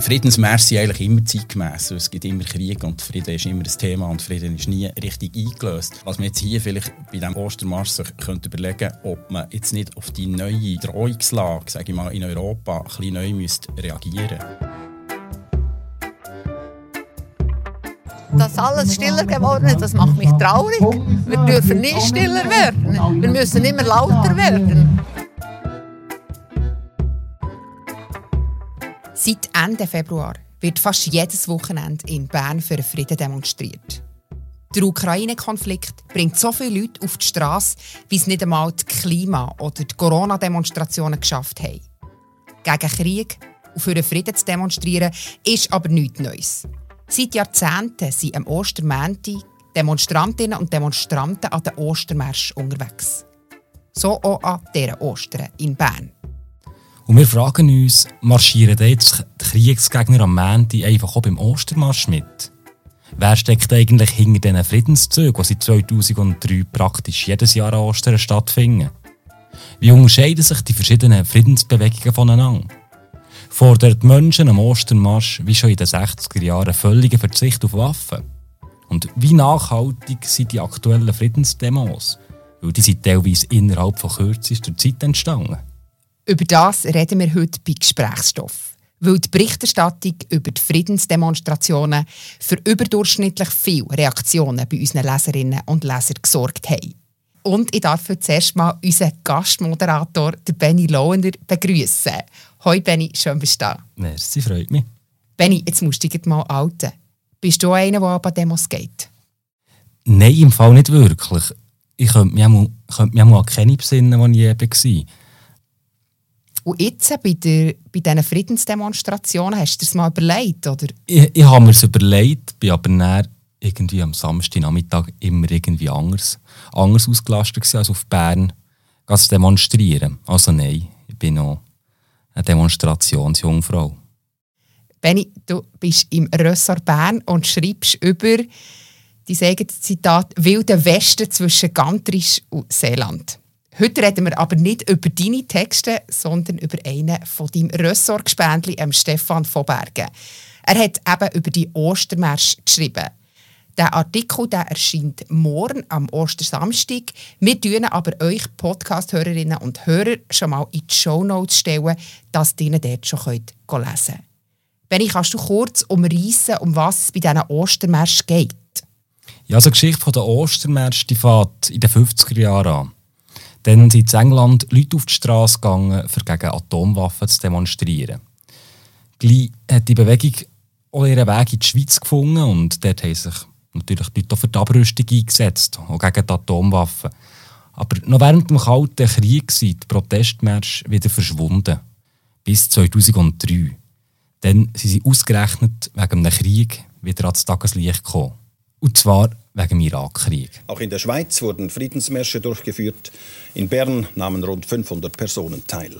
Friedensmärsche sind eigentlich immer zeitgemäß. Es gibt immer Krieg und Frieden ist immer ein Thema und Frieden ist nie richtig eingelöst. Was man jetzt hier vielleicht bei diesem Ostermarsch sich könnte überlegen ob man jetzt nicht auf die neue Drohungslage, sage ich mal, in Europa ein bisschen neu müsste reagieren Dass alles stiller geworden ist, das macht mich traurig. Wir dürfen nicht stiller werden. Wir müssen immer lauter werden. Seit Ende Februar wird fast jedes Wochenende in Bern für Frieden demonstriert. Der Ukraine-Konflikt bringt so viele Leute auf die Straße, wie es nicht einmal die Klima- oder die Corona-Demonstrationen geschafft haben. Gegen Krieg und für den Frieden zu demonstrieren, ist aber nichts Neues. Seit Jahrzehnten sind am Ostermänti Demonstrantinnen und Demonstranten an den Ostermärsch unterwegs. So auch an dieser Ostern in Bern. Und wir fragen uns, marschieren jetzt die Kriegsgegner am Montag einfach auch beim Ostermarsch mit? Wer steckt eigentlich hinter diesen Friedenszügen, die seit 2003 praktisch jedes Jahr an Ostern stattfinden? Wie unterscheiden sich die verschiedenen Friedensbewegungen voneinander? Fordern die Menschen am Ostermarsch wie schon in den 60er Jahren völligen Verzicht auf Waffen? Und wie nachhaltig sind die aktuellen Friedensdemos? Weil die sind teilweise innerhalb von kürzester Zeit entstanden. Über das reden wir heute bei Gesprächsstoff. Weil die Berichterstattung über die Friedensdemonstrationen für überdurchschnittlich viele Reaktionen bei unseren Leserinnen und Lesern gesorgt haben. Und ich darf heute zuerst mal unseren Gastmoderator, Benny Lohner, begrüßen. Hoi Benny, schön bist du da. Merci, freut mich. Benny, jetzt musst du dich mal outen. Bist du einer, der an Demos geht? Nein, im Fall nicht wirklich. Ich könnte mich auch mal, könnte mich auch mal an keine besinnen, die ich eben war. Und jetzt bei, der, bei diesen Friedensdemonstrationen, hast du das mal überlegt? Oder? Ich, ich habe mir es überlegt, bin aber dann irgendwie am Samstagnachmittag immer irgendwie anders, anders ausgelastet als auf Bern zu demonstrieren. Also nein, ich bin noch eine Demonstrationsjungfrau. Benni, du bist im Ressort Bern und schreibst über die sagen Zitat «Wilde Westen zwischen Gantrisch und Seeland». Heute reden wir aber nicht über deine Texte, sondern über einen von deinem Ressortgespendli, Stefan von Bergen. Er hat eben über die Ostermärsch geschrieben. Der Artikel der erscheint morgen am Ostersamstag. Wir tun aber euch Podcast-Hörerinnen und Hörer schon mal in die Shownotes stellen, dass ihr ihn dort schon lesen könnt. Benni, kannst du kurz umreißen, um was es bei diesen Ostermärsch geht? Ja, also die Geschichte der Ostermärsch die fängt in den 50er Jahren an. Dann sind in England Leute auf die Straße gegangen, um gegen Atomwaffen zu demonstrieren. Gleich hat die Bewegung auch ihren Weg in die Schweiz gefunden und dort haben sich natürlich Leute auch für die Abrüstung eingesetzt, auch gegen die Atomwaffen. Aber noch während dem Kalten Krieg sind die Protestmärsche wieder verschwunden. Bis 2003. Dann sind sie ausgerechnet wegen einem Krieg wieder ans Tageslicht gekommen. Und zwar wegen dem Irakkrieg. Auch in der Schweiz wurden Friedensmärsche durchgeführt. In Bern nahmen rund 500 Personen teil.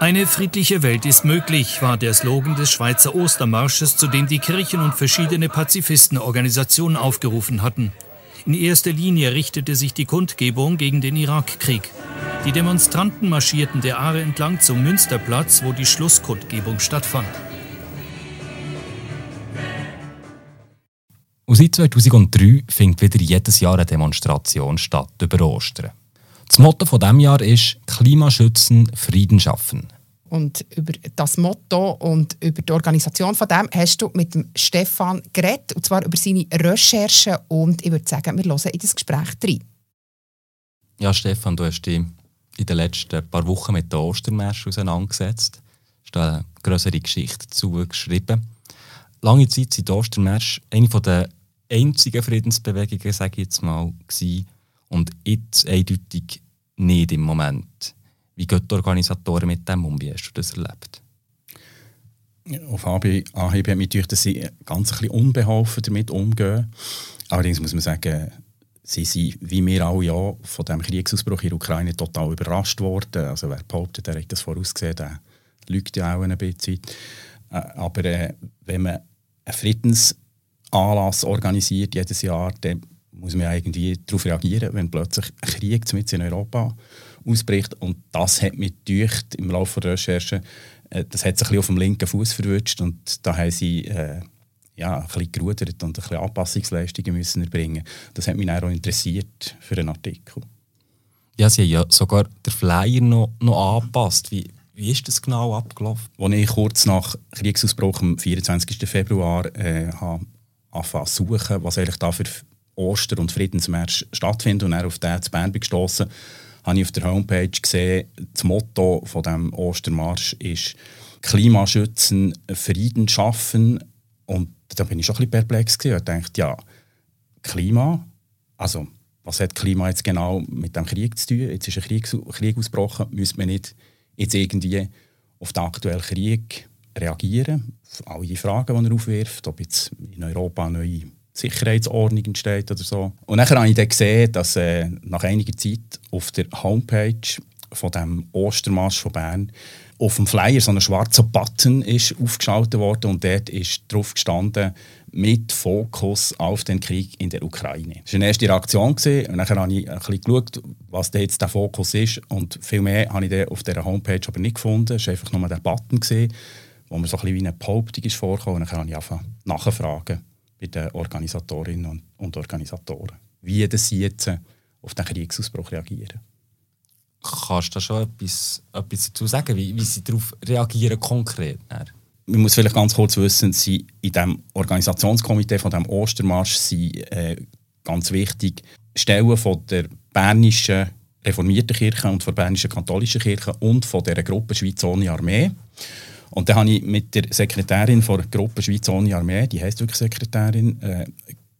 Eine friedliche Welt ist möglich, war der Slogan des Schweizer Ostermarsches, zu dem die Kirchen und verschiedene Pazifistenorganisationen aufgerufen hatten. In erster Linie richtete sich die Kundgebung gegen den Irakkrieg. Die Demonstranten marschierten der Aare entlang zum Münsterplatz, wo die Schlusskundgebung stattfand. Und seit 2003 findet wieder jedes Jahr eine Demonstration statt über Ostern. Das Motto von diesem Jahr ist Klimaschützen, Frieden schaffen. Und über das Motto und über die Organisation von dem hast du mit dem Stefan geredet, und zwar über seine Recherchen. Und ich würde sagen, wir hören in das Gespräch rein. Ja, Stefan, du hast dich in den letzten paar Wochen mit der Ostermärsch auseinandergesetzt. Du hast eine größere Geschichte dazu geschrieben. Lange Zeit waren die Ostermärsche eine der einzigen Friedensbewegungen, sage ich jetzt mal, gewesen. und jetzt eindeutig nicht im Moment. Wie gehen die Organisatoren mit dem um? Wie hast du das erlebt? Auf Anhieb hat mich gedacht, dass sie ganz ein bisschen unbeholfen damit umgehen. Allerdings muss man sagen, sie sind, wie wir alle ja, von dem Kriegsausbruch in der Ukraine total überrascht worden. Also wer behauptet, der hat das vorausgesehen, der lügt ja auch ein bisschen. Äh, aber äh, wenn man einen Friedens Anlass organisiert jedes Jahr, dann muss man irgendwie darauf reagieren, wenn plötzlich ein Krieg in Europa ausbricht. Und das hat mich gedacht, im Laufe der Recherche äh, das hat sich ein bisschen auf dem linken Fuß verwünscht und da haben sie äh, ja, ein bisschen gerudert und ein bisschen Anpassungsleistungen müssen erbringen. Das hat mich auch interessiert für einen Artikel. Ja, sie haben ja sogar den Flyer noch, noch angepasst. Wie, wie ist das genau abgelaufen? Als ich kurz nach Kriegsausbruch am 24. Februar äh, angefangen zu suchen, was eigentlich da für Oster- und Friedensmärsch stattfindet und dann auf den zu Bern gestoßen, habe ich auf der Homepage gesehen, das Motto von dem Ostermarsch ist Klimaschützen, Frieden schaffen. Und da bin ich schon ein bisschen perplex gewesen. Ich dachte, ja, Klima, also was hat Klima jetzt genau mit dem Krieg zu tun? Jetzt ist ein Krieg, Krieg ausgebrochen, müsste man nicht jetzt irgendwie auf den aktuellen Krieg reagieren? Auf alle Fragen, die er aufwirft, ob jetzt in Europa eine neue Sicherheitsordnung entsteht oder so. Und dann habe ich dann gesehen, dass äh, nach einiger Zeit auf der Homepage von dem Ostermarsch von Bern auf dem Flyer so ein schwarzer Button ist aufgeschaltet worden und dort ist drauf gestanden mit Fokus auf den Krieg in der Ukraine. Das war eine erste Reaktion und dann habe ich ein bisschen geschaut, was jetzt der Fokus ist und viel mehr habe ich auf dieser Homepage aber nicht gefunden. Es war einfach nur der Button gesehen, wo mir so ein bisschen wie eine Behauptung ist vorgekommen und dann habe ich einfach nachfragen bei den Organisatorinnen und Organisatoren, wie sie jetzt auf den Kriegsausbruch reagieren. Kannst du da schon etwas, etwas dazu sagen, wie, wie sie darauf reagieren konkret? Man muss vielleicht ganz kurz wissen, sie in dem Organisationskomitee von dem Ostermarsch sind äh, ganz wichtig Stellen von der bernischen reformierten Kirche und von der bernischen katholischen Kirche und von der Gruppe Schweiz ohne Armee. Und dann habe ich mit der Sekretärin der Gruppe Schweiz ohne Armee, die heißt wirklich Sekretärin, äh,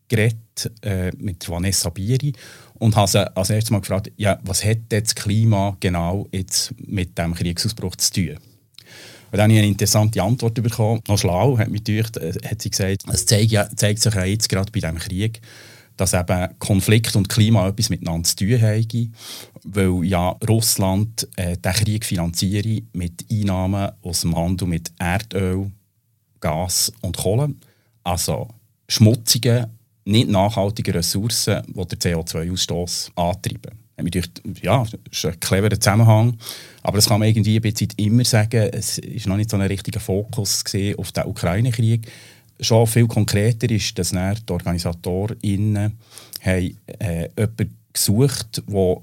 geredet, äh, mit Vanessa Bieri und habe sie als erstes mal gefragt, ja, was hat das Klima genau jetzt mit dem Kriegsausbruch zu tun? Und dann habe ich eine interessante Antwort bekommen. Noch schlau, hat, mich gedacht, äh, hat sie gesagt, es zeigt, ja, zeigt sich ja jetzt gerade bei diesem Krieg, dass eben Konflikt und Klima etwas miteinander zu tun haben, weil ja Russland äh, den Krieg finanziere mit Einnahmen aus dem Handel mit Erdöl, Gas und Kohle. Also schmutzige nicht nachhaltige Ressourcen, die den CO2-Ausstoß antreiben. Ja, das ist ein cleverer Zusammenhang. Aber das kann man irgendwie immer sagen. Es war noch nicht so ein richtiger Fokus auf den Ukraine-Krieg. Schon viel konkreter ist, dass die OrganisatorInnen haben, äh, jemanden gesucht der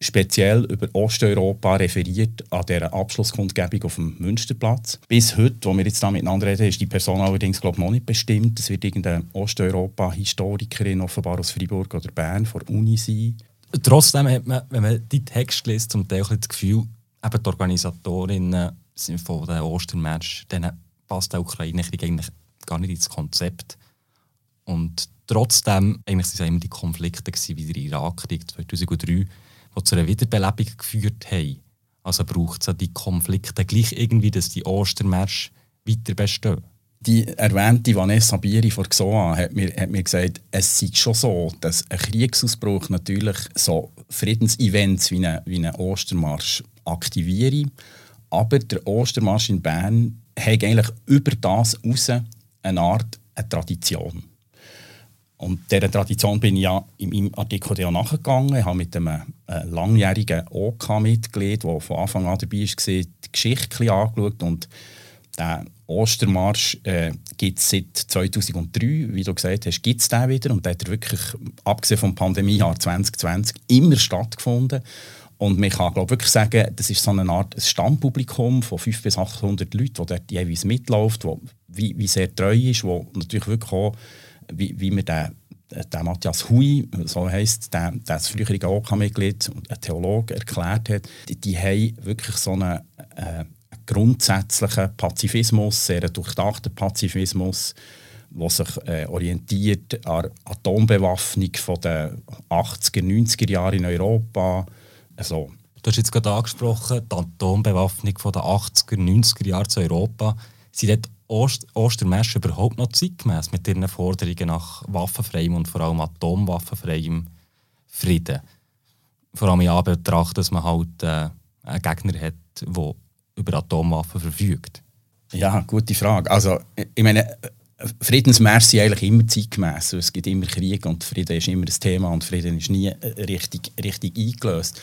speziell über Osteuropa referiert an dieser Abschlusskundgebung auf dem Münsterplatz. Bis heute, wo wir jetzt da miteinander reden, ist die Person allerdings glaube noch nicht bestimmt. Es wird irgendeine Osteuropa-Historikerin offenbar aus Freiburg oder Bern vor Uni sein. Trotzdem hat man, wenn man die Text liest, zum Teil das Gefühl, eben die Organisatorinnen sind von den Ostermärsch, denen passt der Ukraine-Krieg eigentlich gar nicht ins Konzept. Und trotzdem, eigentlich waren immer die Konflikte wie der Irakkrieg 2003, die zu einer Wiederbelebung geführt haben. Also braucht es ja die Konflikte gleich irgendwie, dass die Ostermärsche weiter bestehen. Die erwähnte Vanessa Bieri von XOA hat mir, hat mir gesagt, es ist schon so, dass ein Kriegsausbruch natürlich so Friedensevents wie ein wie eine Ostermarsch aktiviere. Aber der Ostermarsch in Bern hat eigentlich über das heraus eine Art eine Tradition. Und dieser Tradition bin ich ja in meinem Artikel ja nachgegangen. Ich habe mit einem äh, langjährigen OK-Mitglied, OK der von Anfang an dabei war, die Geschichte angeschaut. Und der Ostermarsch äh, gibt es seit 2003, wie du gesagt hast, gibt es den wieder. Und der hat wirklich, abgesehen vom Pandemiejahr 2020, immer stattgefunden. Und man kann glaub, wirklich sagen, das ist so eine Art Stammpublikum von 500 bis 800 Leuten, die dort jeweils mitläuft, wo, wie, wie sehr treu ist, wo natürlich wirklich auch wie, wie mir der, der Matthias Hui, so heisst, der, der das frühere OK-Mitglied und ein Theologe erklärt hat, die, die haben wirklich so einen äh, grundsätzlichen Pazifismus, sehr durchdachten Pazifismus, der sich äh, orientiert an der Atombewaffnung den 80er, 90er Jahren in Europa. Also, du hast jetzt gerade angesprochen, die Atombewaffnung den 80er, 90er Jahren zu Europa. Sind dort Ost überhaupt noch zeitgemäß mit ihren Forderungen nach waffenfreiem und vor allem atomwaffenfreiem Frieden? Vor allem in Anbetracht, dass man halt äh, einen Gegner hat, der über Atomwaffen verfügt. Ja, gute Frage. Also, ich meine, Friedensmärsche sind eigentlich immer zeitgemäß. Es gibt immer Krieg und Frieden ist immer ein Thema und Frieden ist nie äh, richtig, richtig eingelöst.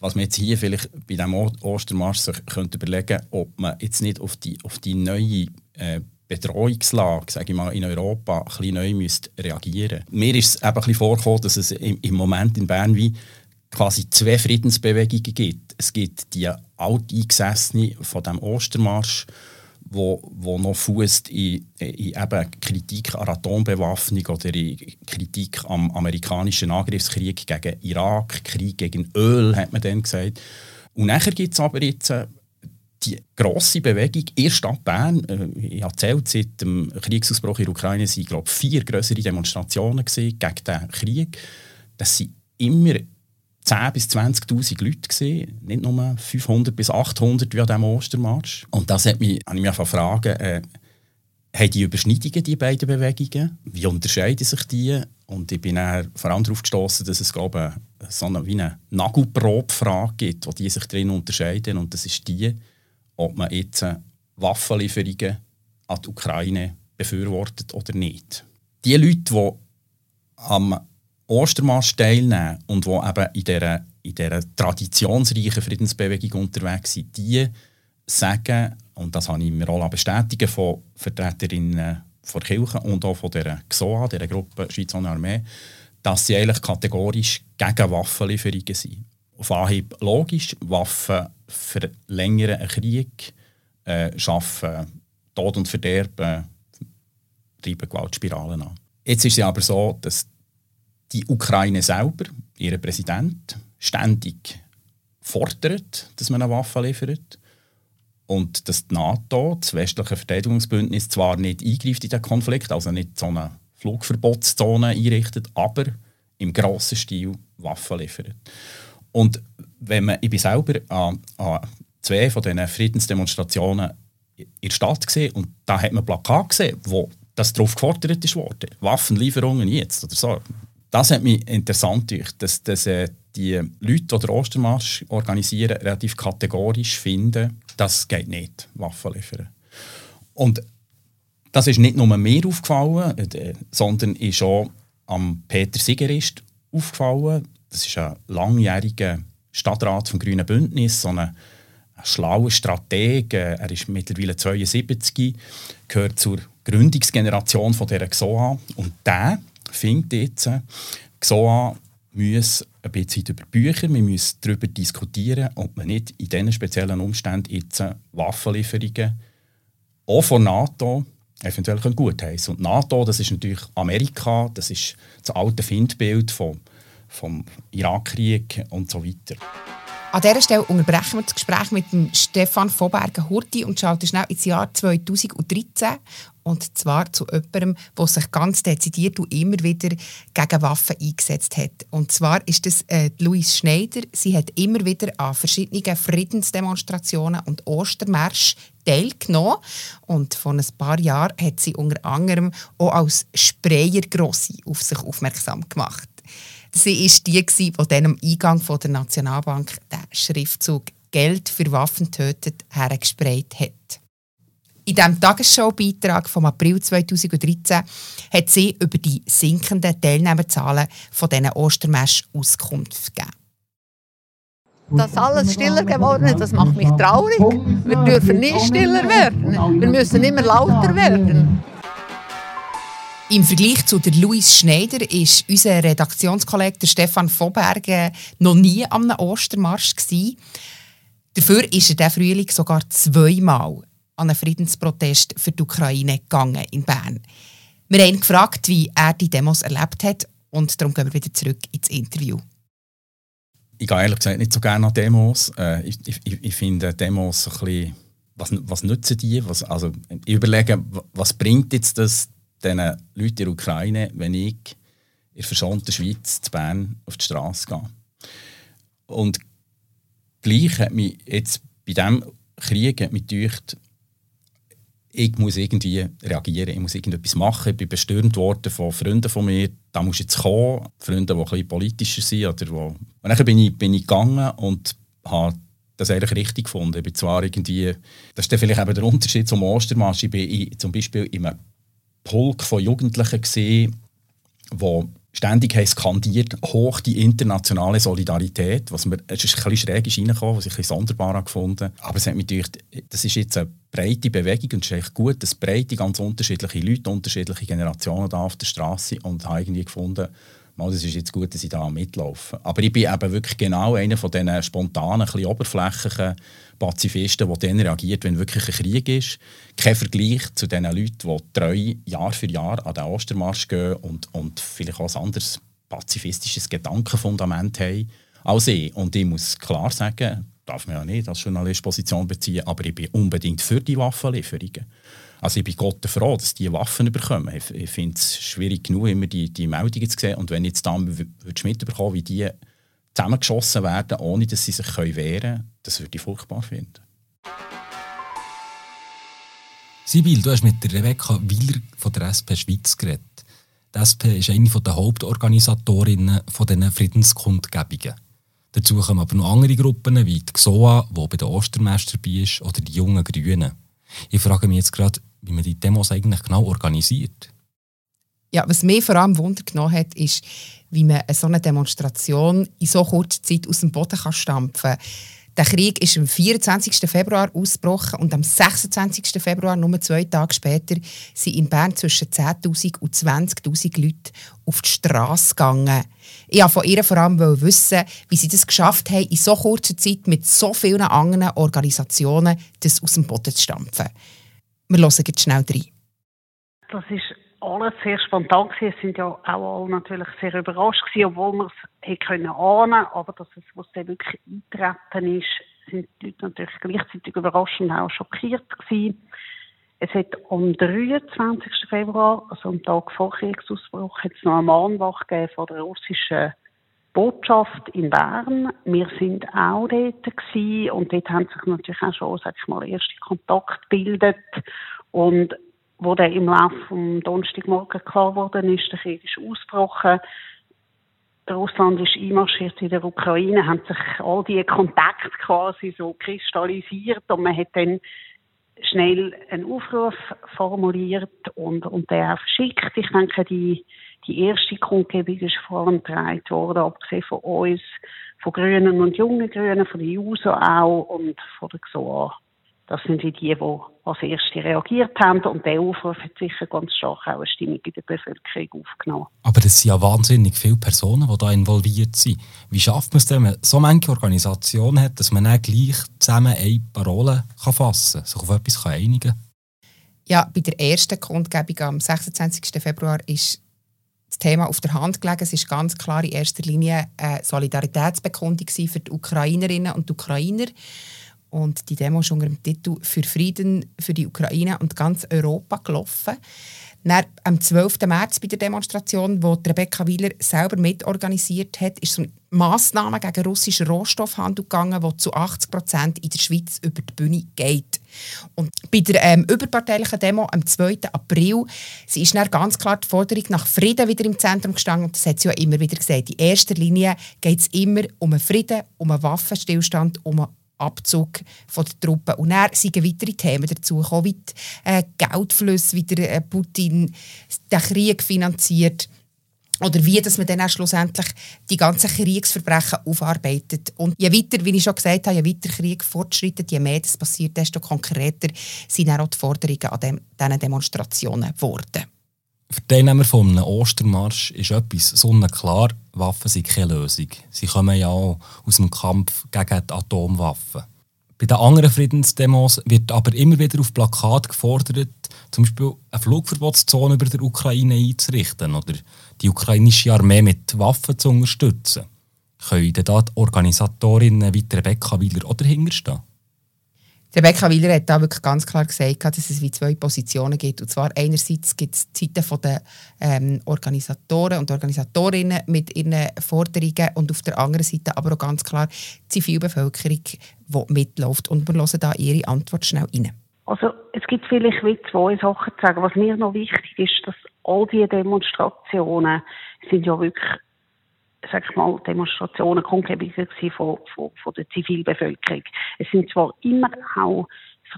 Was man jetzt hier vielleicht bei diesem Ostermarsch sich könnte überlegen ob man jetzt nicht auf die, auf die neue äh, Bedrohungslage sage ich mal, in Europa ein bisschen neu müsste reagieren Mir ist es eben ein bisschen vorgekommen, dass es im, im Moment in Bern wie quasi zwei Friedensbewegungen gibt. Es gibt die alteingesessene von dem Ostermarsch, wo, wo noch fußt in, in eben Kritik an Atombewaffnung oder in Kritik am amerikanischen Angriffskrieg gegen Irak, Krieg gegen Öl, hat man dann gesagt. Und nachher gibt es aber jetzt äh, die grosse Bewegung in der Stadt Bern. Äh, ich habe erzählt, seit dem Kriegsausbruch in der Ukraine waren glaube vier größere Demonstrationen gegen diesen Krieg. Das sind immer 10.000 bis 20.000 Leute gesehen, nicht nur 500 bis 800 wie an diesem Ostermarsch. Und das hat mich, habe ich mich fragen, äh, haben die Überschneidungen, die beiden Bewegungen? Wie unterscheiden sich die? Und ich bin vor allem darauf gestoßen, dass es glaube ich, so eine, wie eine Nagelprobfrage gibt, wo die sich drin unterscheiden. Und das ist die, ob man jetzt Waffenlieferungen an die Ukraine befürwortet oder nicht. Die Leute, die am Ostermarsch teilnehmen und die eben in dieser, in dieser traditionsreichen Friedensbewegung unterwegs sind, die sagen, und das habe ich mir auch bestätigen von Vertreterinnen der Kirche und auch von der GSOA, der Gruppe Schweiz ohne Armee, dass sie eigentlich kategorisch gegen Waffenlieferungen sind. Auf Anhieb logisch, Waffen verlängern einen Krieg, äh, schaffen Tod und Verderben, treiben Gewaltspiralen an. Jetzt ist es aber so, dass die Ukraine selber, ihr Präsident, ständig fordert, dass man eine Waffe liefert. Und dass die NATO, das westliche Verteidigungsbündnis, zwar nicht eingreift in den Konflikt, also nicht so eine Flugverbotszone einrichtet, aber im grossen Stil Waffen liefert. Und wenn man, ich bin selber an, an zwei von diesen Friedensdemonstrationen in der Stadt gesehen und da hat man Plakat gesehen, wo das darauf gefordert worden. Waffenlieferungen jetzt oder so das hat mich interessant gedacht, dass, dass äh, die Leute, die den Ostermarsch organisieren, relativ kategorisch finden, das geht nicht, Waffen liefern. Und das ist nicht nur mir aufgefallen, äh, sondern ist auch am Peter Sigerist aufgefallen. Das ist ein langjähriger Stadtrat vom Grünen Bündnis, so ein, schlauer Strateg. Er ist mittlerweile 72, gehört zur Gründungsgeneration von dieser XOA. Und der findet jetzt, GSOA muss ein bisschen über Bücher, wir müssen darüber diskutieren, ob man nicht in diesen speziellen Umständen jetzt Waffenlieferungen auch von NATO eventuell gut heißen. Und NATO, das ist natürlich Amerika, das ist das alte Findbild vom, vom Irakkrieg und so weiter. An dieser Stelle unterbrechen wir das Gespräch mit dem Stefan Vobergen-Hurti und schalten schnell ins Jahr 2013. Und zwar zu jemandem, der sich ganz dezidiert und immer wieder gegen Waffen eingesetzt hat. Und zwar ist das äh, Louise Schneider. Sie hat immer wieder an verschiedenen Friedensdemonstrationen und Ostermärschen teilgenommen. Und vor ein paar Jahren hat sie unter anderem auch als Sprayergrossi auf sich aufmerksam gemacht. Sie war die, die dann am Eingang der Nationalbank den Schriftzug «Geld für Waffen tötet» hergesprayt hat. In diesem Tagesschau-Beitrag vom April 2013 hat sie über die sinkenden Teilnehmerzahlen von diesen Ostermäsch Auskunft gegeben. Dass alles stiller geworden ist, das macht mich traurig. Wir dürfen nicht stiller werden. Wir müssen immer lauter werden. Im Vergleich zu der Louise Schneider ist unser Redaktionskollege Stefan Voberge noch nie am Ostermarsch gewesen. Dafür ist er diesen Frühling sogar zweimal an einen Friedensprotest für die Ukraine gegangen in Bern. Wir haben ihn gefragt, wie er die Demos erlebt hat und darum gehen wir wieder zurück ins Interview. Ich gehe ehrlich gesagt nicht so gerne an Demos. Äh, ich, ich, ich finde Demos ein bisschen, was, was nützen die? Was, also, ich überlege, was bringt jetzt das den Leuten in der Ukraine, wenn ich in der verschonten Schweiz zu Bern auf die Straße gehe. Und gleich hat mich jetzt bei diesem Krieg gedacht, ich muss irgendwie reagieren, ich muss irgendetwas machen. Ich bin bestürmt worden von Freunden von mir, da muss jetzt kommen, Freunde, die ein bisschen politischer sind. Oder wo. Und dann bin ich, bin ich gegangen und habe das eigentlich richtig gefunden. Ich bin zwar irgendwie, das ist dann vielleicht eben der Unterschied zum Ostermarsch, ich bin zum Beispiel in einem Pulk von Jugendlichen gesehen, die ständig haben skandiert, hoch die internationale Solidarität, was mir, es ist ein schräg ist reingekommen, was ich ein bisschen sonderbar gefunden. Aber es hat mich gedacht, das ist jetzt eine breite Bewegung und es ist echt gut, dass breite, ganz unterschiedliche Leute, unterschiedliche Generationen da auf der Straße und habe irgendwie gefunden, mal, ist jetzt gut, dass ich da mitlaufe. Aber ich bin eben wirklich genau einer von diesen spontanen, ein oberflächlichen Pazifisten, der dann reagiert, wenn wirklich ein Krieg ist. Kein Vergleich zu den Leuten, die treu Jahr für Jahr an den Ostermarsch gehen und, und vielleicht auch ein anderes pazifistisches Gedankenfundament haben als ich. Und ich muss klar sagen, darf man ja nicht als Journalist Position beziehen, aber ich bin unbedingt für die Waffenlieferungen. Also ich bin Gott froh, dass die Waffen bekommen. Ich, ich finde es schwierig genug, immer die, die Meldungen zu sehen. Und wenn jetzt dann mitbekommen wie die zusammengeschossen werden, ohne dass sie sich wehren können, das würde ich furchtbar finden. Sibyl, du hast mit Rebecca Wieler von der SP Schweiz geredet. Die SP ist eine der Hauptorganisatorinnen dieser Friedenskundgebungen. Dazu kommen aber noch andere Gruppen wie die XOA, die bei den Ostermeister dabei ist, oder die Jungen Grünen. Ich frage mich jetzt gerade, wie man die Demos eigentlich genau organisiert. Ja, was mich vor allem Wunder genommen hat, ist, wie man so eine Demonstration in so kurzer Zeit aus dem Boden kann stampfen kann. Der Krieg ist am 24. Februar ausgebrochen und am 26. Februar, nur zwei Tage später, sind in Bern zwischen 10.000 und 20.000 Leute auf die Straße gegangen. Ich wollte von ihr vor allem wissen, wie sie das geschafft haben, in so kurzer Zeit mit so vielen anderen Organisationen das aus dem Boden zu stampfen. Wir hören jetzt schnell rein. Das ist alles sehr spontan gewesen. Es sind ja auch alle natürlich sehr überrascht gewesen, obwohl wir es hätte können ahnen, aber dass es, was dann wirklich eintreten ist, sind die Leute natürlich gleichzeitig überrascht und auch schockiert gewesen. Es hat am 23. Februar, also am Tag vor Kriegsausbruch, jetzt noch eine Mahnwache von der russischen Botschaft in Bern. Wir sind auch dort gewesen und dort haben sich natürlich auch schon, sag ich mal, erste Kontakte gebildet und wo dann im Laufe vom Donnerstagmorgen klar geworden ist, der Krieg ist ausgebrochen. Russland ist einmarschiert in der Ukraine, haben sich all diese Kontakte quasi so kristallisiert und man hat dann schnell einen Aufruf formuliert und, und den auch verschickt. Ich denke, die, die erste Kundgebung ist vorangetragen worden, abgesehen von uns, von Grünen und jungen Grünen, von der JUSO auch und von der XOA. Das sind die, die als Erste reagiert haben. Und der Aufruf hat sicher ganz stark auch eine Stimmung in der Bevölkerung aufgenommen. Aber es sind ja wahnsinnig viele Personen, die da involviert sind. Wie schafft man es denn, wenn man so manche Organisation hat, dass man dann gleich zusammen eine Parole kann fassen kann, sich auf etwas kann einigen kann? Ja, bei der ersten Kundgebung am 26. Februar ist das Thema auf der Hand gelegen. Es ist ganz klar in erster Linie eine Solidaritätsbekundung für die Ukrainerinnen und Ukrainer. Und die Demo ist unter dem Titel «Für Frieden für die Ukraine und ganz Europa» gelaufen. Dann, am 12. März bei der Demonstration, wo Rebecca Wieler selber mitorganisiert hat, ist es um Massnahmen gegen russischen Rohstoffhandel gegangen, die zu 80 Prozent in der Schweiz über die Bühne geht. Und bei der ähm, überparteilichen Demo am 2. April sie ist dann ganz klar die Forderung nach Frieden wieder im Zentrum gestanden. Und das hat sie ja immer wieder gesagt. In erster Linie geht es immer um einen Frieden, um einen Waffenstillstand, um einen Abzug von der Truppen. Und dann sind weitere Themen dazu gekommen, wie die äh, Geldflüsse, wie der äh, Putin den Krieg finanziert oder wie dass man dann auch schlussendlich die ganzen Kriegsverbrechen aufarbeitet. Und je weiter, wie ich schon gesagt habe, je weiter Krieg fortschreitet, je mehr das passiert, desto konkreter sind auch die Forderungen an dem, diesen Demonstrationen geworden. Für die Teilnehmer von einem Ostermarsch ist etwas sonnenklar, Waffen sind keine Lösung. Sie kommen ja auch aus dem Kampf gegen die Atomwaffen. Bei den anderen Friedensdemos wird aber immer wieder auf Plakat gefordert, zum Beispiel eine Flugverbotszone über der Ukraine einzurichten oder die ukrainische Armee mit Waffen zu unterstützen. Können da die Organisatorinnen Rebecca Wieler oder dahinterstehen? Rebecca Wieler hat da wirklich ganz klar gesagt, dass es wie zwei Positionen gibt. Und zwar einerseits gibt es die Seite der ähm, Organisatoren und Organisatorinnen mit ihren Forderungen und auf der anderen Seite aber auch ganz klar die Zivilbevölkerung, die mitläuft. Und wir hören da ihre Antwort schnell rein. Also es gibt vielleicht wie zwei Sachen zu sagen. Was mir noch wichtig ist, dass all diese Demonstrationen sind ja wirklich sag ich mal, Demonstrationen, Kundgebungen von, von, von der Zivilbevölkerung. Es sind zwar immer auch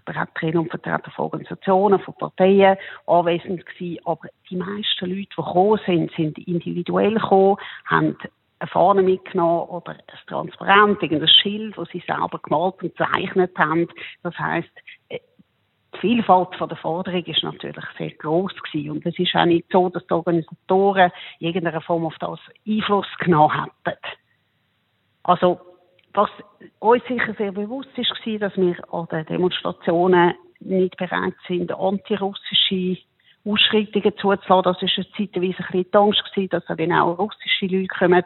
Vertreterinnen und Vertreter von Organisationen, von Parteien anwesend gewesen. Aber die meisten Leute, die gekommen sind, sind individuell gekommen, haben eine Fahne mitgenommen oder ein Transparent, irgendein Schild, das sie selber gemalt und gezeichnet haben. Das heisst, äh, die Vielfalt der Forderung ist natürlich sehr groß gewesen. Und es ist auch nicht so, dass die Organisatoren in irgendeiner Form auf das Einfluss genommen hätten. Also, was uns sicher sehr bewusst ist, war, dass wir an den Demonstrationen nicht bereit sind, antirussische Ausschreitungen zuzulassen. Das war zeitweise ein bisschen die Angst, dass dann auch russische Leute kommen,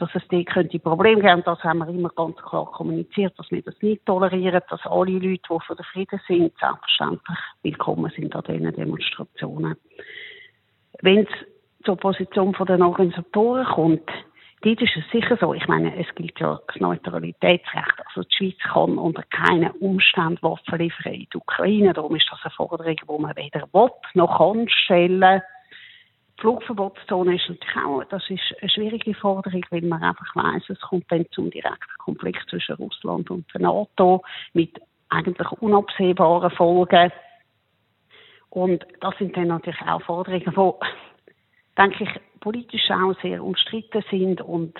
dass es dort könnte Probleme geben. Und das haben wir immer ganz klar kommuniziert, dass wir das nicht tolerieren, dass alle Leute, die für den Frieden sind, selbstverständlich willkommen sind an diesen Demonstrationen. Wenn es zur Position der Organisatoren kommt, Dort ist es sicher so. Ich meine, es gilt ja das Neutralitätsrecht. Also die Schweiz kann unter keinen Umständen Waffen liefern in die Ukraine. Darum ist das eine Forderung, die man weder will noch kann stellen. Die Flugverbotszone ist natürlich auch, das ist eine schwierige Forderung, weil man einfach weiss, es kommt dann zum direkten Konflikt zwischen Russland und der NATO mit eigentlich unabsehbaren Folgen. Und das sind dann natürlich auch Forderungen, die, denke ich, politisch auch sehr umstritten sind und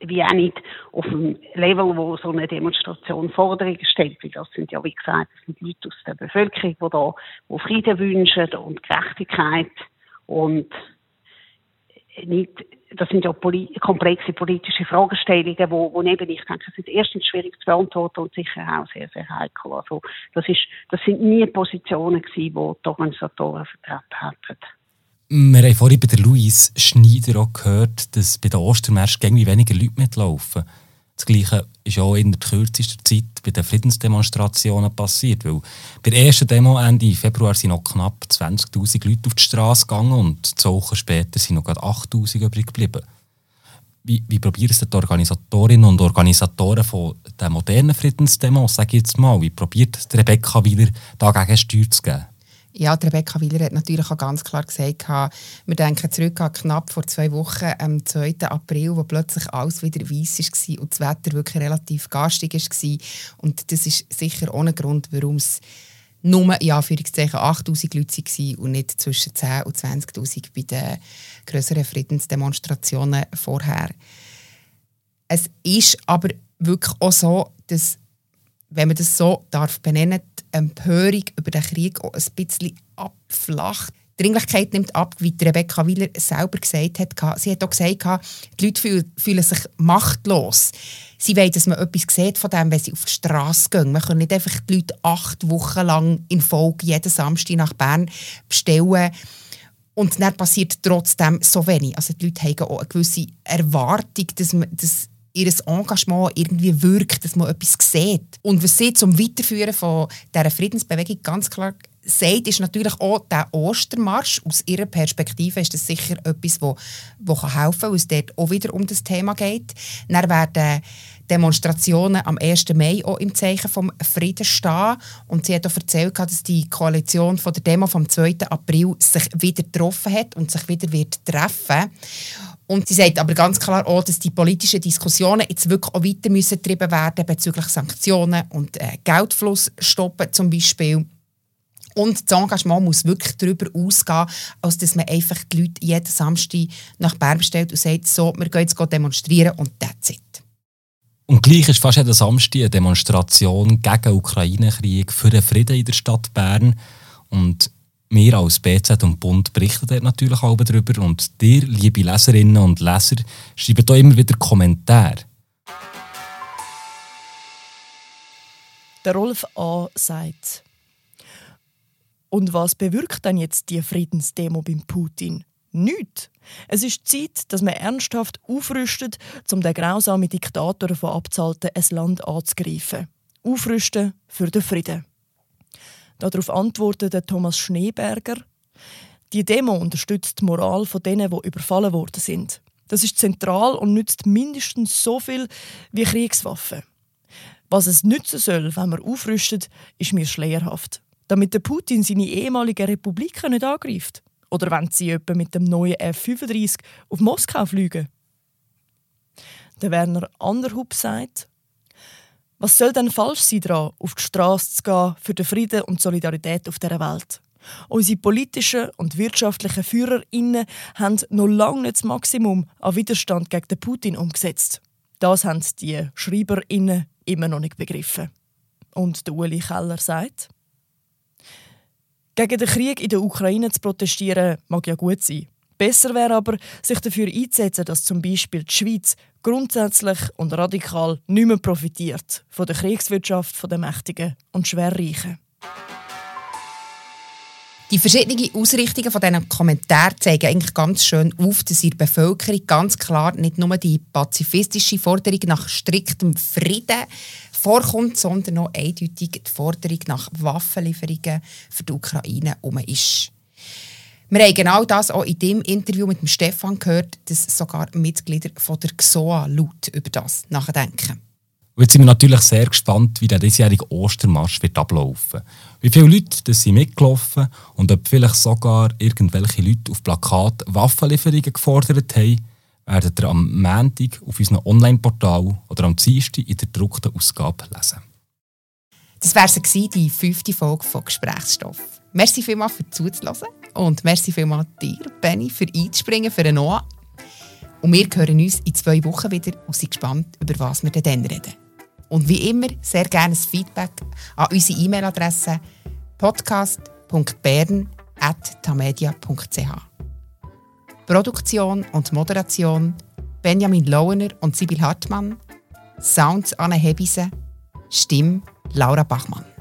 wie auch nicht auf dem Level, wo so eine Demonstration Forderungen stellt, weil das sind ja, wie gesagt, das sind Leute aus der Bevölkerung, die da, die Frieden wünschen und Gerechtigkeit und nicht, das sind ja poli komplexe politische Fragestellungen, wo, wo eben, ich denke, sind erstens schwierig zu beantworten und sicher auch sehr, sehr heikel. Also, das ist, das sind nie Positionen gewesen, die die Organisatoren vertreten hätten. Wir haben vorhin bei der Louise Schneider auch gehört, dass bei den Ostermärschen irgendwie weniger Leute mitlaufen. Das Gleiche ist auch in der kürzester Zeit bei den Friedensdemonstrationen passiert. Weil bei der ersten Demo Ende Februar sind noch knapp 20.000 Leute auf die Straße gegangen und zwei Wochen später sind noch 8.000 übrig geblieben. Wie, wie probieren es die Organisatorinnen und Organisatoren von den modernen Friedensdemos, sage ich jetzt mal, wie probiert Rebecca wieder dagegen Steuer zu geben? Ja, Rebecca Willer hat natürlich auch ganz klar gesagt, wir denken zurück an knapp vor zwei Wochen, am 2. April, wo plötzlich alles wieder weiss war und das Wetter wirklich relativ garstig war. Und das ist sicher ohne Grund, warum es nur in Anführungszeichen 8000 Leute waren und nicht zwischen 10.000 und 20.000 bei den größeren Friedensdemonstrationen vorher. Es ist aber wirklich auch so, dass wenn man das so darf benennen, die Empörung über den Krieg auch ein bisschen abflacht. Die Dringlichkeit nimmt ab, wie Rebecca Wieler selber gesagt hat. Sie hat auch gesagt, die Leute fühlen sich machtlos. Sie wollen, dass man etwas sieht von dem, wenn sie auf die Straße gehen. Man kann nicht einfach die Leute acht Wochen lang in Folge jeden Samstag nach Bern bestellen. Und dann passiert trotzdem so wenig. Also die Leute haben auch eine gewisse Erwartung, dass, man, dass ihr Engagement irgendwie wirkt, dass man etwas sieht. Und was sie zum Weiterführen von dieser Friedensbewegung ganz klar sagt, ist natürlich auch der Ostermarsch. Aus ihrer Perspektive ist das sicher etwas, wo, wo helfen kann, weil es dort auch wieder um das Thema geht. Dann werden Demonstrationen am 1. Mai auch im Zeichen vom Frieden stehen. Und sie hat auch erzählt, dass die Koalition von der Demo vom 2. April sich wieder getroffen hat und sich wieder wird treffen und sie sagt aber ganz klar auch, dass die politischen Diskussionen jetzt wirklich auch weiter müssen getrieben werden bezüglich Sanktionen und äh, Geldfluss stoppen zum Beispiel. Und das Engagement muss wirklich darüber ausgehen, als dass man einfach die Leute jeden Samstag nach Bern bestellt und sagt, so, wir gehen jetzt demonstrieren und that's it. Und gleich ist fast jeden Samstag eine Demonstration gegen den Ukraine-Krieg für den Frieden in der Stadt Bern. Und wir als BZ und Bund berichten dort natürlich auch darüber. Und dir, liebe Leserinnen und Leser, schreiben hier immer wieder Kommentare. Der Rolf A. sagt, und was bewirkt denn jetzt die Friedensdemo beim Putin? Nichts. Es ist Zeit, dass man ernsthaft aufrüstet, um den grausamen Diktator davon abzuhalten, ein Land anzugreifen. Aufrüsten für den Frieden. Darauf antwortete Thomas Schneeberger, die Demo unterstützt die Moral von denen, die überfallen worden sind. Das ist zentral und nützt mindestens so viel wie Kriegswaffen. Was es nützen soll, wenn man aufrüstet, ist mir schleierhaft. Damit der Putin seine ehemaligen Republiken nicht angreift. Oder wenn sie etwa mit dem neuen F-35 auf Moskau fliegen. Der Werner Anderhub sagt, Was soll denn falsch sein daran, auf die Straße zu gehen für den Frieden und die Solidarität auf dieser Welt? Unsere politischen und wirtschaftlichen FührerInnen haben noch lange nicht das Maximum an Widerstand gegen den Putin umgesetzt. Das haben die SchreiberInnen immer noch nicht begriffen. Und der Uli Keller sagt, gegen den Krieg in der Ukraine zu protestieren mag ja gut sein. Besser wäre aber, sich dafür einzusetzen, dass zum Beispiel die Schweiz grundsätzlich und radikal nicht mehr profitiert von der Kriegswirtschaft der Mächtigen und Schwerreichen. Die verschiedenen Ausrichtungen von diesen Kommentaren zeigen eigentlich ganz schön auf, dass in der Bevölkerung ganz klar nicht nur die pazifistische Forderung nach striktem Frieden vorkommt, sondern auch eindeutig die Forderung nach Waffenlieferungen für die Ukraine um ist. Wir haben genau das auch in dem Interview mit dem Stefan gehört, dass sogar Mitglieder von der XOA laut über das nachdenken. Und jetzt sind wir natürlich sehr gespannt, wie der diesjährige Ostermarsch wird ablaufen Wie viele Leute das sind mitgelaufen und ob vielleicht sogar irgendwelche Leute auf Plakat Waffenlieferungen gefordert haben, werdet ihr am Montag auf unserem Online-Portal oder am Dienstag in der gedruckten Ausgabe lesen. Das sie, die fünfte Folge von Gesprächsstoff. Merci vielmals für zuzuhören und merci vielmals dir, Benny, für einzuspringen für den Noah. Und wir hören uns in zwei Wochen wieder und sind gespannt, über was wir dann reden. Und wie immer sehr gerne ein Feedback an unsere E-Mail-Adresse podcast.bern.tamedia.ch. Produktion und Moderation Benjamin Lauener und Sibyl Hartmann. Sounds Anne Hebise. Stimme Laura Bachmann.